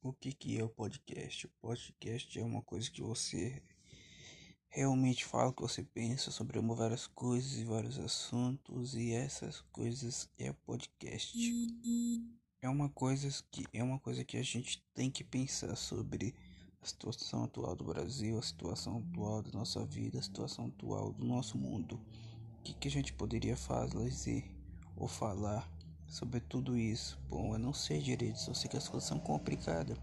O que, que é o podcast? O podcast é uma coisa que você realmente fala o que você pensa sobre várias coisas e vários assuntos e essas coisas é o podcast. É uma coisa que é uma coisa que a gente tem que pensar sobre a situação atual do Brasil, a situação atual da nossa vida, a situação atual do nosso mundo. O que, que a gente poderia fazer ou falar sobre tudo isso. Bom, eu não sei direito, só sei que as coisas são complicadas.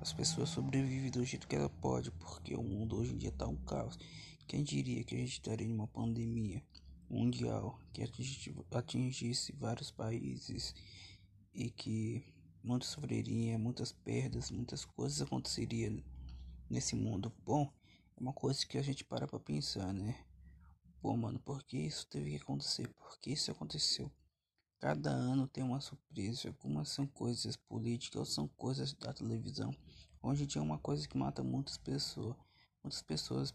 As pessoas sobrevivem do jeito que ela pode, porque o mundo hoje em dia tá um caos. Quem diria que a gente estaria em uma pandemia mundial que atingisse vários países e que muitos sofreriam, muitas perdas, muitas coisas aconteceriam nesse mundo. Bom, é uma coisa que a gente para pra pensar, né? Pô, mano, por que isso teve que acontecer? Por que isso aconteceu? Cada ano tem uma surpresa. Algumas são coisas políticas, ou são coisas da televisão. Hoje tinha uma coisa que mata muitas pessoas. Muitas pessoas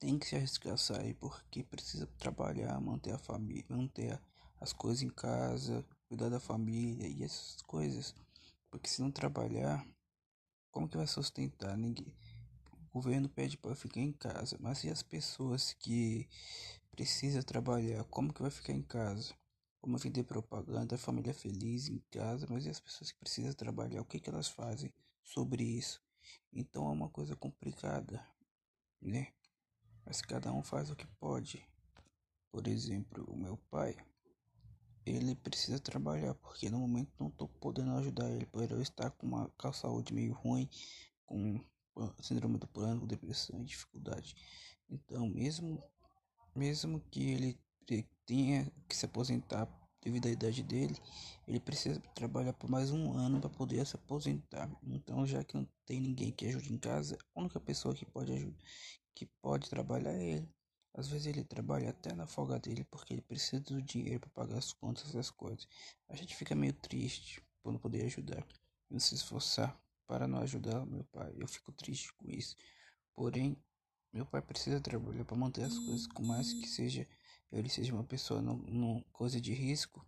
têm que se arriscar a sair porque precisa trabalhar, manter a família, manter as coisas em casa, cuidar da família e essas coisas. Porque se não trabalhar, como que vai sustentar? Ninguém. O governo pede para ficar em casa, mas e as pessoas que precisam trabalhar, como que vai ficar em casa? Como vender propaganda, família feliz em casa, mas e as pessoas que precisam trabalhar, o que, que elas fazem sobre isso? Então é uma coisa complicada, né? Mas cada um faz o que pode. Por exemplo, o meu pai, ele precisa trabalhar, porque no momento não estou podendo ajudar ele, por eu estar com uma com saúde meio ruim, com síndrome do pânico, depressão e dificuldade. Então, mesmo mesmo que ele tenha que se aposentar devido à idade dele, ele precisa trabalhar por mais um ano para poder se aposentar. Então, já que não tem ninguém que ajude em casa, a única pessoa que pode ajudar, que pode trabalhar é ele. Às vezes ele trabalha até na folga dele porque ele precisa do dinheiro para pagar as contas, essas coisas. A gente fica meio triste por não poder ajudar, não se esforçar para não ajudar meu pai. Eu fico triste com isso. Porém, meu pai precisa trabalhar para manter as coisas, com mais que seja ele seja uma pessoa não, coisa de risco,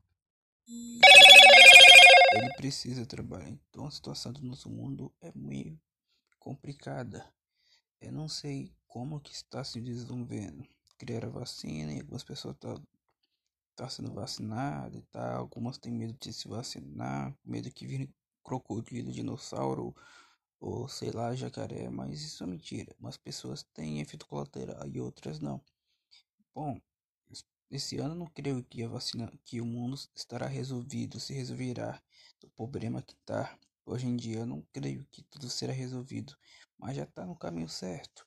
ele precisa trabalhar. Então a situação do nosso mundo é meio complicada. Eu não sei como que está se desenvolvendo. Criaram a vacina e algumas pessoas estão tá, tá sendo vacinadas e tal. Algumas têm medo de se vacinar, medo que vire crocodilo, dinossauro ou sei lá, jacaré, mas isso é mentira. Umas pessoas têm efeito colateral e outras não. Bom, esse ano não creio que a vacina, que o mundo estará resolvido, se resolverá do problema que está. Hoje em dia não creio que tudo será resolvido, mas já está no caminho certo.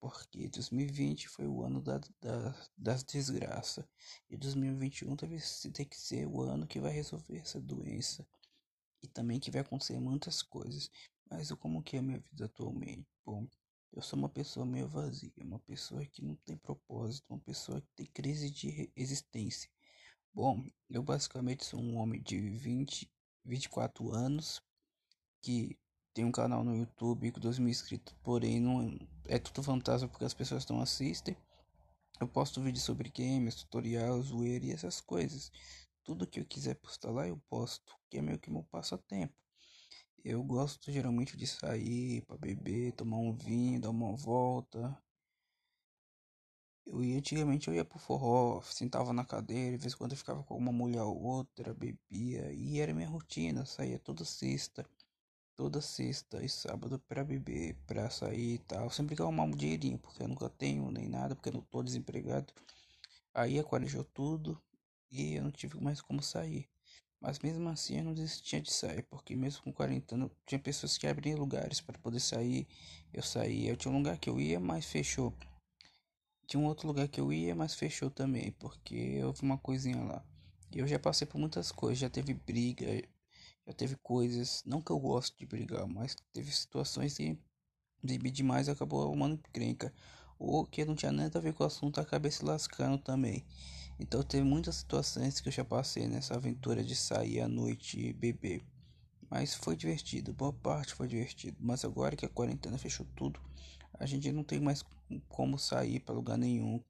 Porque 2020 foi o ano da, da, das desgraças. E 2021 deve ter que ser o ano que vai resolver essa doença. E também que vai acontecer muitas coisas. Mas como que é a minha vida atualmente? Bom, eu sou uma pessoa meio vazia, uma pessoa que não tem propósito, uma pessoa que tem crise de existência. Bom, eu basicamente sou um homem de 20, 24 anos que tem um canal no YouTube com 2 mil inscritos, porém não é tudo fantasma porque as pessoas não assistem. Eu posto vídeos sobre games, tutorial, zoeira e essas coisas. Tudo que eu quiser postar lá eu posto, que é meio que meu passatempo. Eu gosto geralmente de sair para beber, tomar um vinho, dar uma volta. Eu ia, antigamente eu ia pro forró, sentava na cadeira, de vez em quando eu ficava com uma mulher ou outra, bebia, e era minha rotina, saía toda sexta, toda sexta e sábado para beber, para sair e tal. Sempre que arrumar um dinheirinho, porque eu nunca tenho nem nada, porque eu não tô desempregado. Aí aquarejou tudo e eu não tive mais como sair. Mas mesmo assim eu não desistia de sair, porque mesmo com quarentena tinha pessoas que abriam lugares para poder sair. Eu saía, eu tinha um lugar que eu ia, mas fechou. Tinha um outro lugar que eu ia, mas fechou também, porque houve uma coisinha lá. E eu já passei por muitas coisas, já teve briga, já teve coisas, não que eu gosto de brigar, mas teve situações que bebi demais acabou arrumando encrenca. Ou que não tinha nada a ver com o assunto, acabei se lascando também. Então teve muitas situações que eu já passei nessa aventura de sair à noite e beber. Mas foi divertido, boa parte foi divertido. Mas agora que a quarentena fechou tudo, a gente não tem mais como sair para lugar nenhum.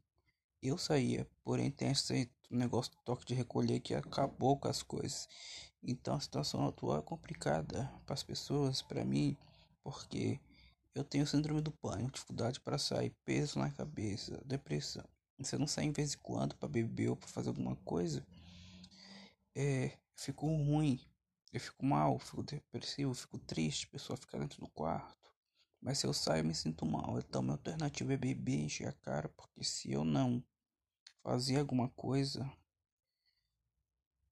Eu saía, porém tem esse negócio do toque de recolher que acabou com as coisas. Então a situação atual é complicada para as pessoas, para mim, porque eu tenho síndrome do pânico, dificuldade para sair, peso na cabeça, depressão. Eu não sair em vez em quando para beber ou para fazer alguma coisa, é, fico ruim, eu fico mal, fico depressivo, fico triste, a pessoa fica dentro do quarto. Mas se eu saio, eu me sinto mal. Então, minha alternativa é beber, encher a cara, porque se eu não fazer alguma coisa,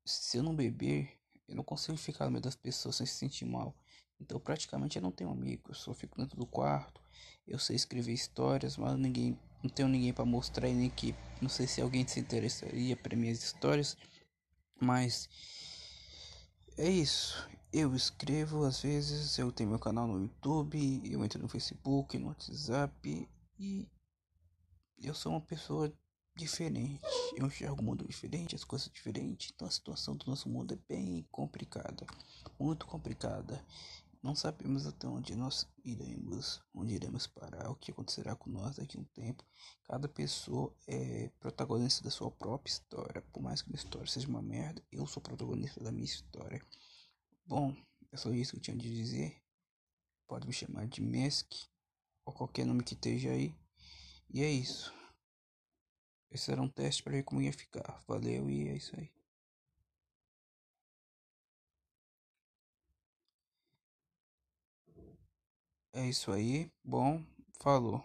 se eu não beber, eu não consigo ficar no meio das pessoas sem se sentir mal. Então, praticamente eu não tenho amigos, eu só fico dentro do quarto. Eu sei escrever histórias, mas ninguém, não tenho ninguém para mostrar nem que não sei se alguém se interessaria para minhas histórias, mas é isso. Eu escrevo às vezes, eu tenho meu canal no YouTube, eu entro no Facebook, no WhatsApp e eu sou uma pessoa diferente. Eu enxergo o mundo diferente, as coisas diferentes. Então a situação do nosso mundo é bem complicada, muito complicada. Não sabemos até onde nós iremos, onde iremos parar, o que acontecerá com nós daqui a um tempo. Cada pessoa é protagonista da sua própria história. Por mais que minha história seja uma merda, eu sou protagonista da minha história. Bom, é só isso que eu tinha de dizer. Pode me chamar de Mesk ou qualquer nome que esteja aí. E é isso. Esse era um teste para ver como ia ficar. Valeu e é isso aí. É isso aí. Bom, falou.